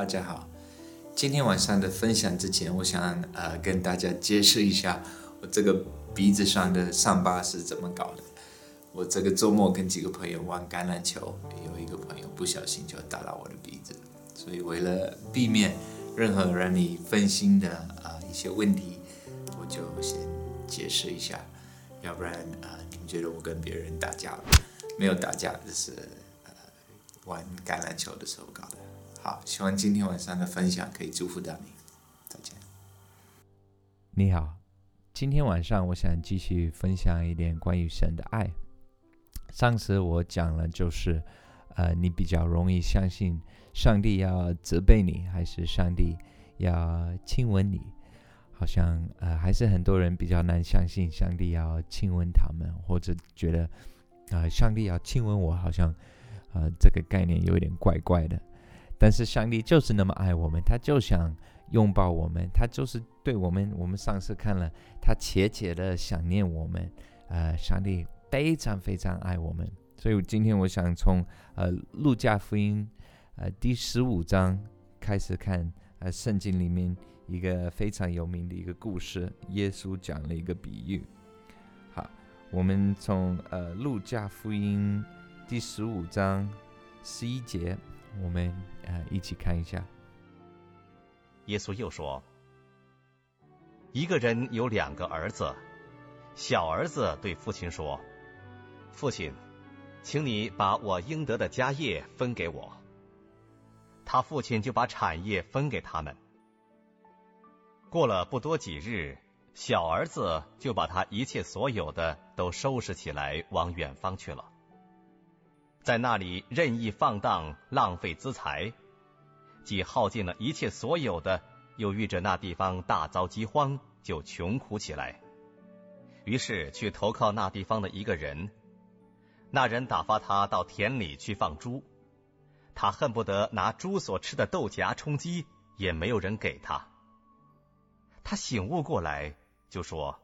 大家好。今天晚上的分享之前，我想呃跟大家解释一下我这个鼻子上的伤疤是怎么搞的。我这个周末跟几个朋友玩橄榄球，有一个朋友不小心就打到我的鼻子，所以为了避免任何让你分心的啊一些问题，我就先解释一下，要不然啊你们觉得我跟别人打架了？没有打架，只是呃玩橄榄球的时候搞的。好，希望今天晚上的分享可以祝福到你。再见。你好，今天晚上我想继续分享一点关于神的爱。上次我讲了，就是呃，你比较容易相信上帝要责备你，还是上帝要亲吻你？好像呃，还是很多人比较难相信上帝要亲吻他们，或者觉得啊，上帝要亲吻我，好像呃，这个概念有一点怪怪的。但是上帝就是那么爱我们，他就想拥抱我们，他就是对我们。我们上次看了，他切切的想念我们。呃，上帝。非常非常爱我们，所以今天我想从呃路加福音呃第十五章开始看呃圣经里面一个非常有名的一个故事，耶稣讲了一个比喻。好，我们从呃路加福音第十五章十一节，我们呃一起看一下。耶稣又说：“一个人有两个儿子，小儿子对父亲说。”父亲，请你把我应得的家业分给我。他父亲就把产业分给他们。过了不多几日，小儿子就把他一切所有的都收拾起来，往远方去了，在那里任意放荡，浪费资财，既耗尽了一切所有的，又遇着那地方大遭饥荒，就穷苦起来。于是去投靠那地方的一个人。那人打发他到田里去放猪，他恨不得拿猪所吃的豆荚充饥，也没有人给他。他醒悟过来，就说：“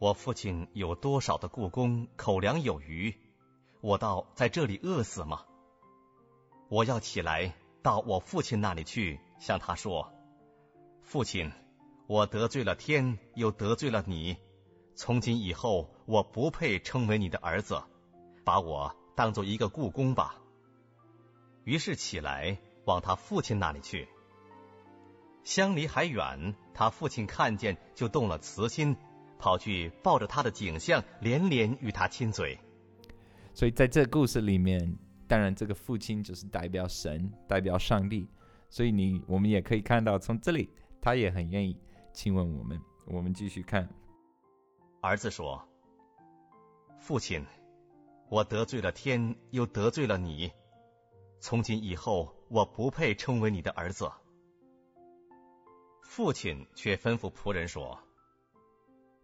我父亲有多少的故宫，口粮有余，我倒在这里饿死吗？我要起来到我父亲那里去，向他说：父亲，我得罪了天，又得罪了你。”从今以后，我不配称为你的儿子，把我当做一个故宫吧。于是起来往他父亲那里去。相离还远，他父亲看见就动了慈心，跑去抱着他的景象，连连与他亲嘴。所以在这故事里面，当然这个父亲就是代表神，代表上帝。所以你我们也可以看到，从这里他也很愿意亲吻我们。我们继续看。儿子说：“父亲，我得罪了天，又得罪了你。从今以后，我不配称为你的儿子。”父亲却吩咐仆人说：“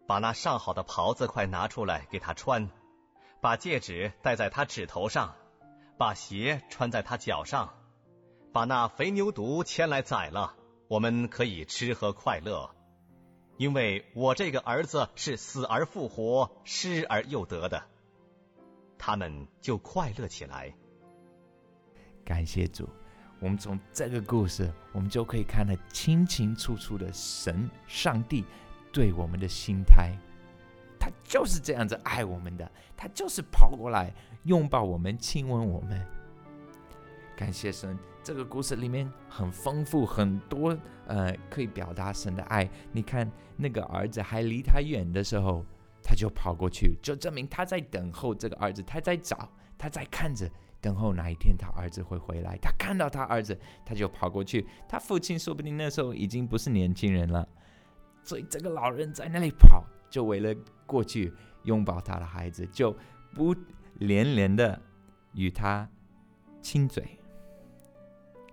把那上好的袍子快拿出来给他穿，把戒指戴在他指头上，把鞋穿在他脚上，把那肥牛犊牵来宰了，我们可以吃喝快乐。”因为我这个儿子是死而复活、失而又得的，他们就快乐起来。感谢主，我们从这个故事，我们就可以看得清清楚楚的神、上帝对我们的心态。他就是这样子爱我们的，他就是跑过来拥抱我们、亲吻我们。感谢神。这个故事里面很丰富，很多呃可以表达神的爱。你看那个儿子还离他远的时候，他就跑过去，就证明他在等候这个儿子，他在找，他在看着，等候哪一天他儿子会回来。他看到他儿子，他就跑过去。他父亲说不定那时候已经不是年轻人了，所以这个老人在那里跑，就为了过去拥抱他的孩子，就不连连的与他亲嘴。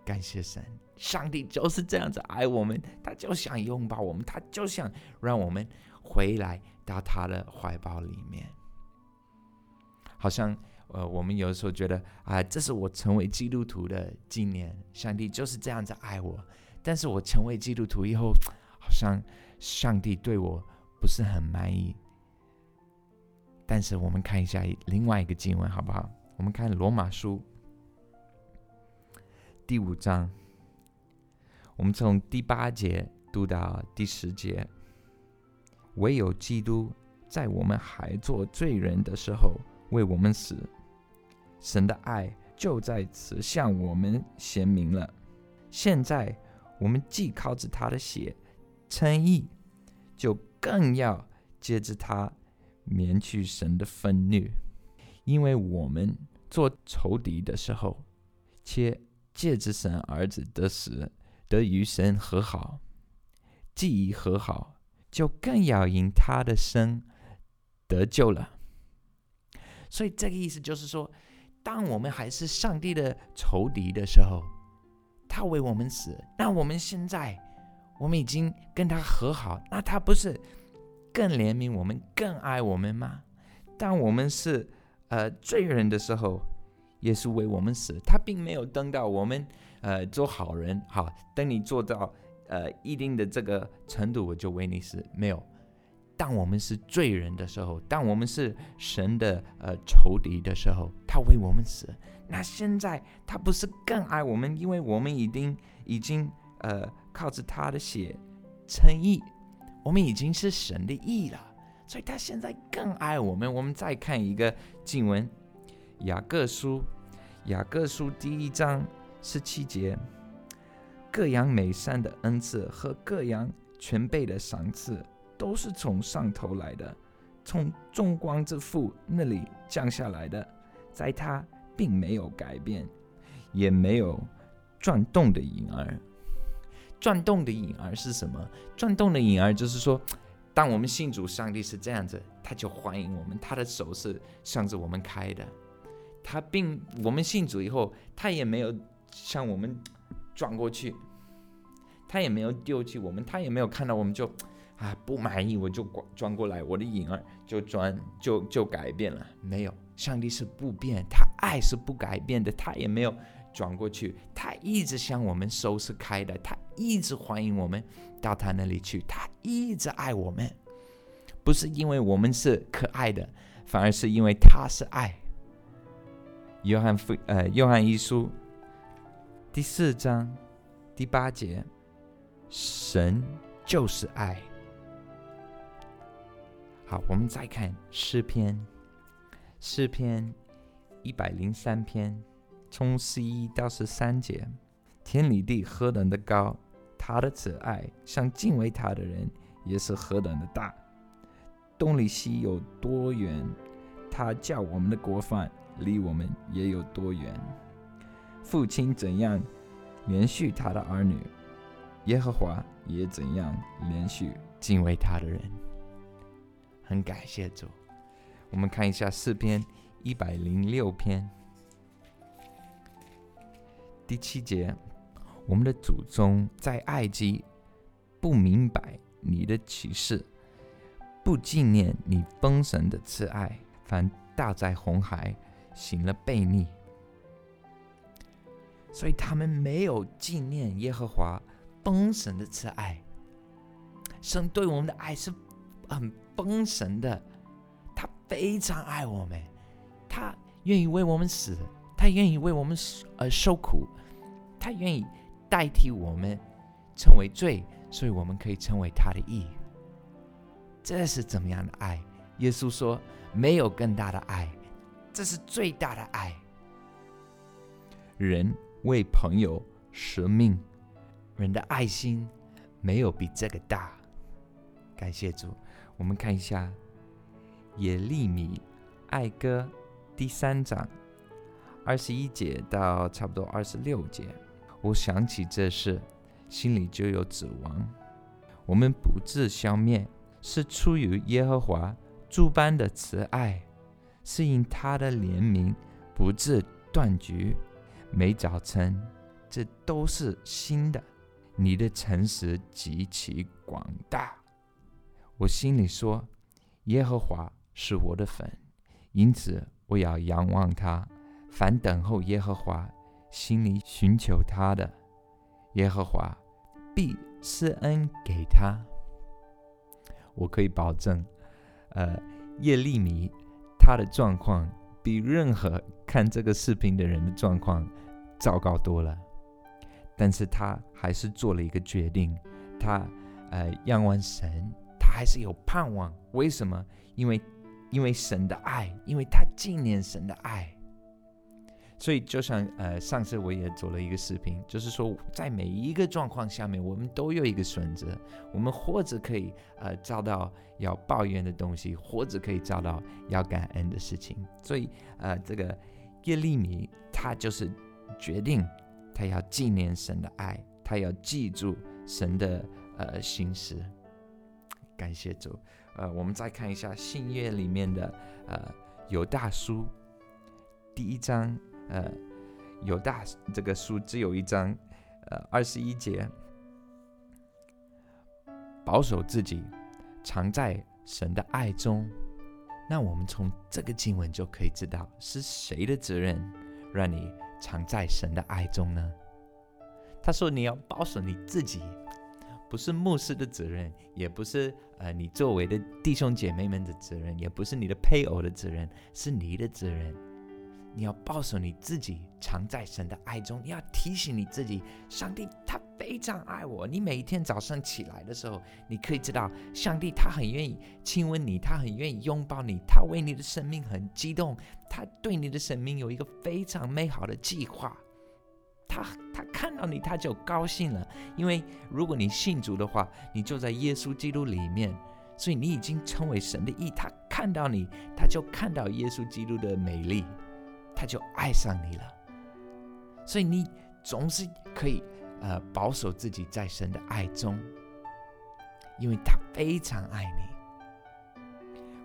感谢神，上帝就是这样子爱我们，他就想拥抱我们，他就想让我们回来到他的怀抱里面。好像呃，我们有的时候觉得啊，这是我成为基督徒的纪念，上帝就是这样子爱我。但是我成为基督徒以后，好像上帝对我不是很满意。但是我们看一下另外一个经文好不好？我们看罗马书。第五章我们从第八节读到第十节，唯有基督在我们还做罪人的时候为我们死，神的爱就在此向我们显明了。现在我们既靠着他的血称义，就更要借着他免去神的愤怒，因为我们做仇敌的时候，且借着神儿子的死。得与神和好，既已和好，就更要因他的生得救了。所以这个意思就是说，当我们还是上帝的仇敌的时候，他为我们死，那我们现在我们已经跟他和好，那他不是更怜悯我们、更爱我们吗？当我们是呃罪人的时候，也是为我们死，他并没有等到我们。呃，做好人好，等你做到呃一定的这个程度，我就为你死。没有，当我们是罪人的时候，当我们是神的呃仇敌的时候，他为我们死。那现在他不是更爱我们？因为我们已经已经呃靠着他的血称义，我们已经是神的义了，所以他现在更爱我们。我们再看一个经文，雅各书，雅各书第一章。十七节，各样美善的恩赐和各样全备的赏赐，都是从上头来的，从众光之父那里降下来的，在他并没有改变，也没有转动的影儿。转动的影儿是什么？转动的影儿就是说，当我们信主，上帝是这样子，他就欢迎我们，他的手是向着我们开的。他并我们信主以后，他也没有。向我们转过去，他也没有丢弃我们，他也没有看到我们就啊不满意，我就转过来，我的影儿就转就就改变了。没有，上帝是不变，他爱是不改变的，他也没有转过去，他一直向我们手是开的，他一直欢迎我们到他那里去，他一直爱我们，不是因为我们是可爱的，反而是因为他是爱。约翰福呃，约翰一书。第四章第八节，神就是爱。好，我们再看诗篇，诗篇一百零三篇，从十一到十三节，天离地何等的高，他的慈爱向敬畏他的人也是何等的大。东离西有多远，他叫我们的国犯离我们也有多远。父亲怎样连续他的儿女，耶和华也怎样连续敬畏他的人。很感谢主。我们看一下四篇一百零六篇第七节：我们的祖宗在埃及不明白你的启示，不纪念你丰神的慈爱，反大在红海行了悖逆。所以他们没有纪念耶和华丰神的慈爱，神对我们的爱是很丰神的，他非常爱我们，他愿意为我们死，他愿意为我们而受苦，他愿意代替我们成为罪，所以我们可以成为他的义。这是怎么样的爱？耶稣说：“没有更大的爱，这是最大的爱。”人。为朋友舍命，人的爱心没有比这个大。感谢主，我们看一下耶利米爱歌第三章二十一节到差不多二十六节。我想起这事，心里就有指望。我们不致消灭，是出于耶和华诸般的慈爱，是因他的怜悯不致断绝。每早晨，这都是新的。你的诚实极其广大。我心里说：“耶和华是我的粉，因此我要仰望他。凡等候耶和华、心里寻求他的，耶和华必施恩给他。”我可以保证，呃，叶利米他的状况比任何看这个视频的人的状况。糟糕多了，但是他还是做了一个决定，他呃仰望神，他还是有盼望。为什么？因为因为神的爱，因为他纪念神的爱。所以，就像呃，上次我也做了一个视频，就是说，在每一个状况下面，我们都有一个选择，我们或者可以呃找到要抱怨的东西，或者可以找到要感恩的事情。所以，呃，这个耶利米他就是决定，他要纪念神的爱，他要记住神的呃心思。感谢主。呃，我们再看一下信约里面的呃犹大书第一章。呃，有大这个书只有一章，呃，二十一节，保守自己，藏在神的爱中。那我们从这个经文就可以知道，是谁的责任让你藏在神的爱中呢？他说你要保守你自己，不是牧师的责任，也不是呃你周围的弟兄姐妹们的责任，也不是你的配偶的责任，是你的责任。你要保守你自己，藏在神的爱中。你要提醒你自己，上帝他非常爱我。你每一天早上起来的时候，你可以知道，上帝他很愿意亲吻你，他很愿意拥抱你，他为你的生命很激动，他对你的生命有一个非常美好的计划。他他看到你，他就高兴了，因为如果你信主的话，你就在耶稣基督里面，所以你已经成为神的义。他看到你，他就看到耶稣基督的美丽。他就爱上你了，所以你总是可以呃保守自己在神的爱中，因为他非常爱你。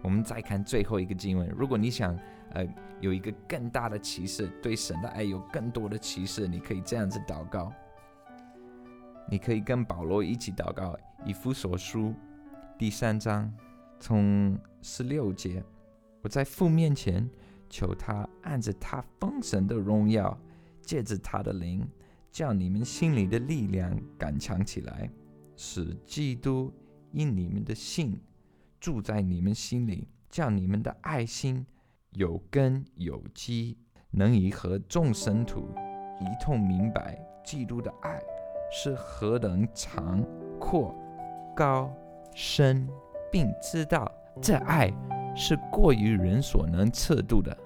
我们再看最后一个经文，如果你想呃有一个更大的启示，对神的爱有更多的启示，你可以这样子祷告，你可以跟保罗一起祷告，以弗所书第三章从十六节，我在父面前。求他按着他封神的荣耀，借着他的灵，叫你们心里的力量感强起来，使基督因你们的信住在你们心里，叫你们的爱心有根有基，能以和众生徒一同明白基督的爱是何等长阔高深，并知道这爱。是过于人所能测度的，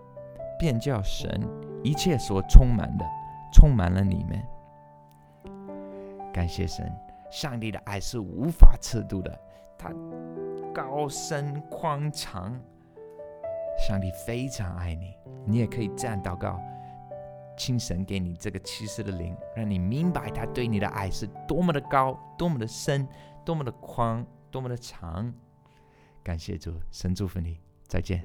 便叫神一切所充满的充满了你们。感谢神，上帝的爱是无法测度的，他高深宽长。上帝非常爱你，你也可以这样祷告，请神给你这个启示的灵，让你明白他对你的爱是多么的高，多么的深，多么的宽，多么的长。感谢主，神祝福你，再见。